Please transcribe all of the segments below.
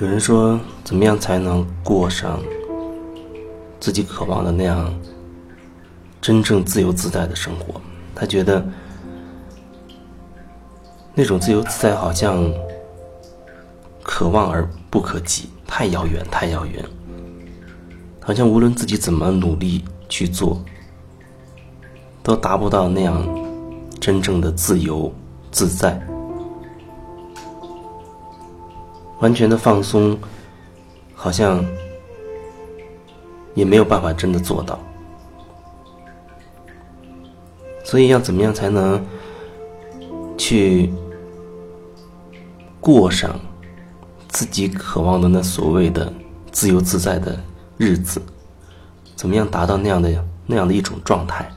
有人说，怎么样才能过上自己渴望的那样真正自由自在的生活？他觉得那种自由自在好像可望而不可及，太遥远，太遥远。好像无论自己怎么努力去做，都达不到那样真正的自由自在。完全的放松，好像也没有办法真的做到。所以要怎么样才能去过上自己渴望的那所谓的自由自在的日子？怎么样达到那样的那样的一种状态？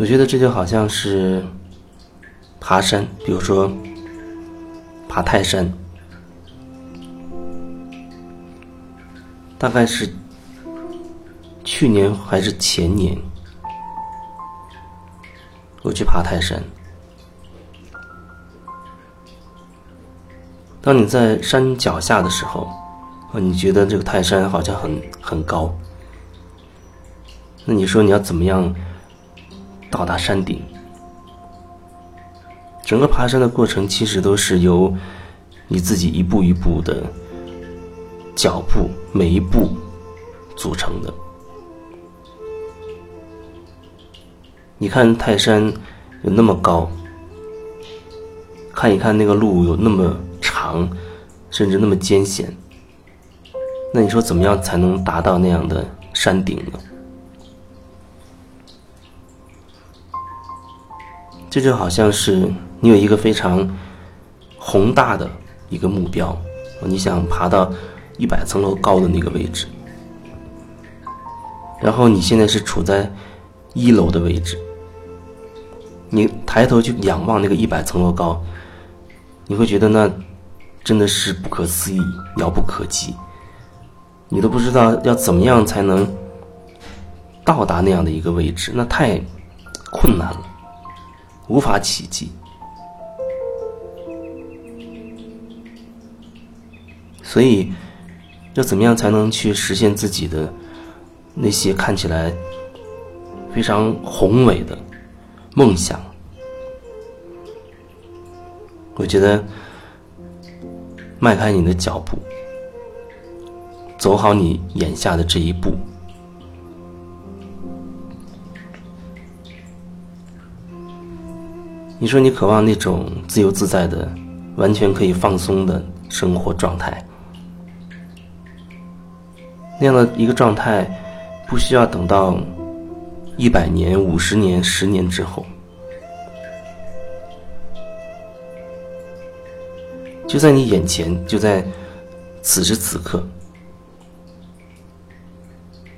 我觉得这就好像是爬山，比如说爬泰山，大概是去年还是前年，我去爬泰山。当你在山脚下的时候，啊，你觉得这个泰山好像很很高，那你说你要怎么样？到达山顶，整个爬山的过程其实都是由你自己一步一步的脚步，每一步组成的。你看泰山有那么高，看一看那个路有那么长，甚至那么艰险，那你说怎么样才能达到那样的山顶呢？这就好像是你有一个非常宏大的一个目标，你想爬到一百层楼高的那个位置，然后你现在是处在一楼的位置，你抬头去仰望那个一百层楼高，你会觉得那真的是不可思议、遥不可及，你都不知道要怎么样才能到达那样的一个位置，那太困难了。无法企及，所以要怎么样才能去实现自己的那些看起来非常宏伟的梦想？我觉得迈开你的脚步，走好你眼下的这一步。你说你渴望那种自由自在的、完全可以放松的生活状态，那样的一个状态，不需要等到一百年、五十年、十年之后，就在你眼前，就在此时此刻，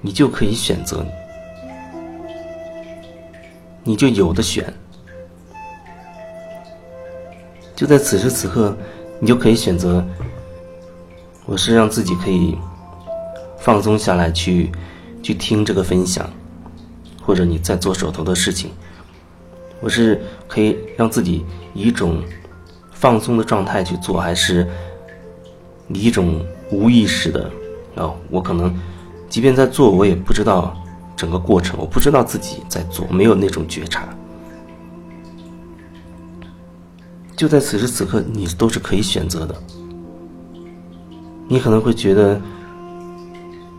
你就可以选择，你就有的选。就在此时此刻，你就可以选择。我是让自己可以放松下来，去去听这个分享，或者你在做手头的事情。我是可以让自己以一种放松的状态去做，还是以一种无意识的啊？我可能即便在做，我也不知道整个过程，我不知道自己在做，没有那种觉察。就在此时此刻，你都是可以选择的。你可能会觉得，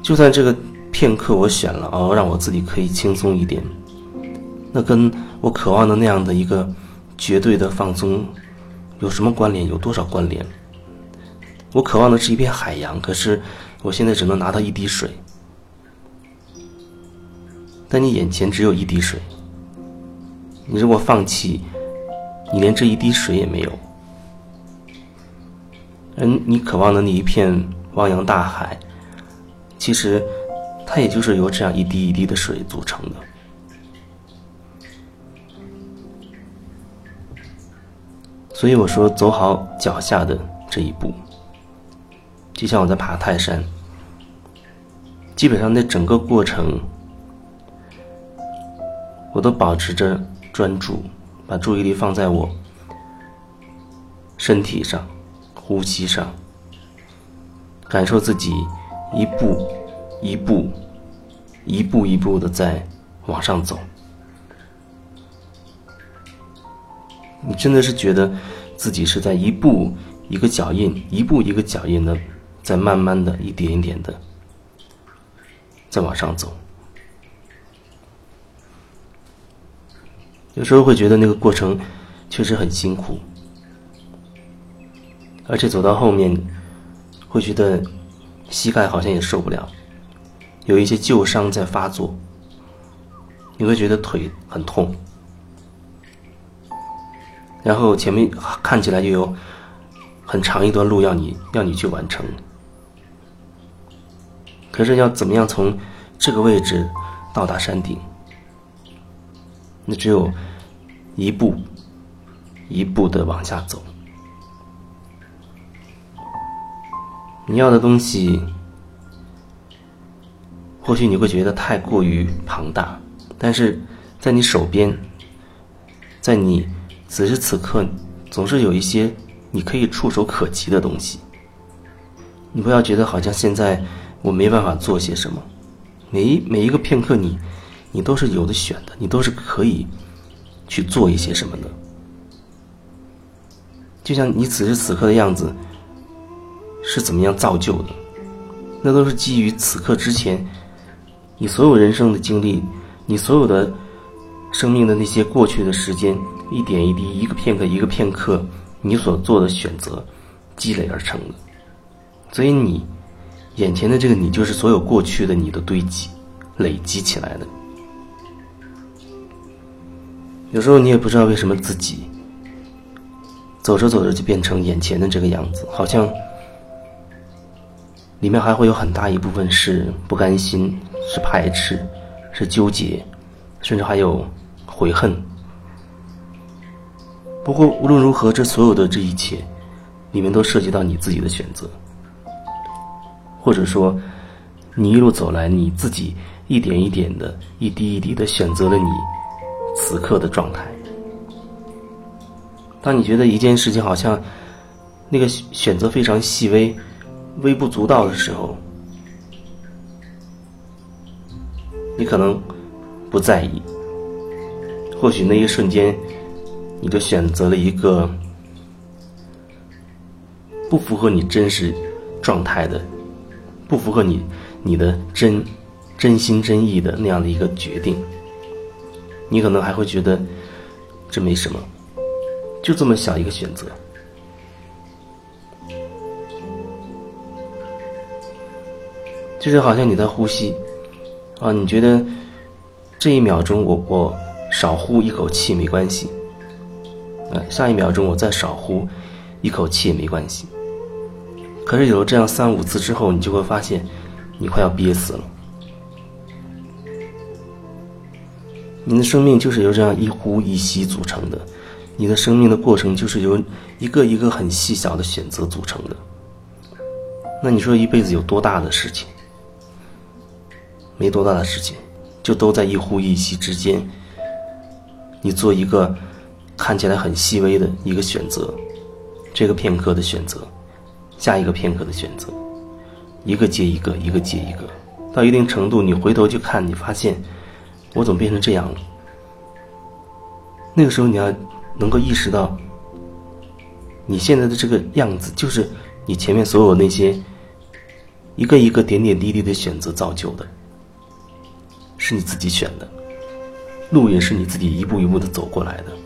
就算这个片刻，我选了哦，让我自己可以轻松一点。那跟我渴望的那样的一个绝对的放松有什么关联？有多少关联？我渴望的是一片海洋，可是我现在只能拿到一滴水。但你眼前只有一滴水，你如果放弃。你连这一滴水也没有，而，你渴望的那一片汪洋大海，其实它也就是由这样一滴一滴的水组成的。所以我说，走好脚下的这一步，就像我在爬泰山，基本上那整个过程，我都保持着专注，把注意力放在我身体上、呼吸上，感受自己一步一步、一步一步的在往上走。你真的是觉得自己是在一步一个脚印、一步一个脚印的，在慢慢的一点一点的在往上走。有时候会觉得那个过程确实很辛苦，而且走到后面会觉得膝盖好像也受不了，有一些旧伤在发作，你会觉得腿很痛。然后前面看起来就有很长一段路要你要你去完成，可是要怎么样从这个位置到达山顶？那只有一步一步的往下走。你要的东西，或许你会觉得太过于庞大，但是在你手边，在你。此时此刻，总是有一些你可以触手可及的东西。你不要觉得好像现在我没办法做些什么，每一每一个片刻，你你都是有的选的，你都是可以去做一些什么的。就像你此时此刻的样子是怎么样造就的，那都是基于此刻之前你所有人生的经历，你所有的生命的那些过去的时间。一点一滴，一个片刻一个片刻，你所做的选择积累而成的。所以你眼前的这个你，就是所有过去的你的堆积、累积起来的。有时候你也不知道为什么自己走着走着就变成眼前的这个样子，好像里面还会有很大一部分是不甘心、是排斥、是纠结，甚至还有悔恨。不过无论如何，这所有的这一切，里面都涉及到你自己的选择，或者说，你一路走来，你自己一点一点的、一滴一滴的选择了你此刻的状态。当你觉得一件事情好像那个选择非常细微、微不足道的时候，你可能不在意，或许那一瞬间。你就选择了一个不符合你真实状态的、不符合你你的真真心真意的那样的一个决定，你可能还会觉得这没什么，就这么小一个选择，就是好像你在呼吸啊，你觉得这一秒钟我我少呼一口气没关系。下一秒钟我再少呼一口气也没关系。可是有了这样三五次之后，你就会发现，你快要憋死了。你的生命就是由这样一呼一吸组成的，你的生命的过程就是由一个一个很细小的选择组成的。那你说一辈子有多大的事情？没多大的事情，就都在一呼一吸之间，你做一个。看起来很细微的一个选择，这个片刻的选择，下一个片刻的选择，一个接一个，一个接一个，到一定程度，你回头去看，你发现，我怎么变成这样了？那个时候你要能够意识到，你现在的这个样子，就是你前面所有那些一个一个点点滴滴的选择造就的，是你自己选的，路也是你自己一步一步的走过来的。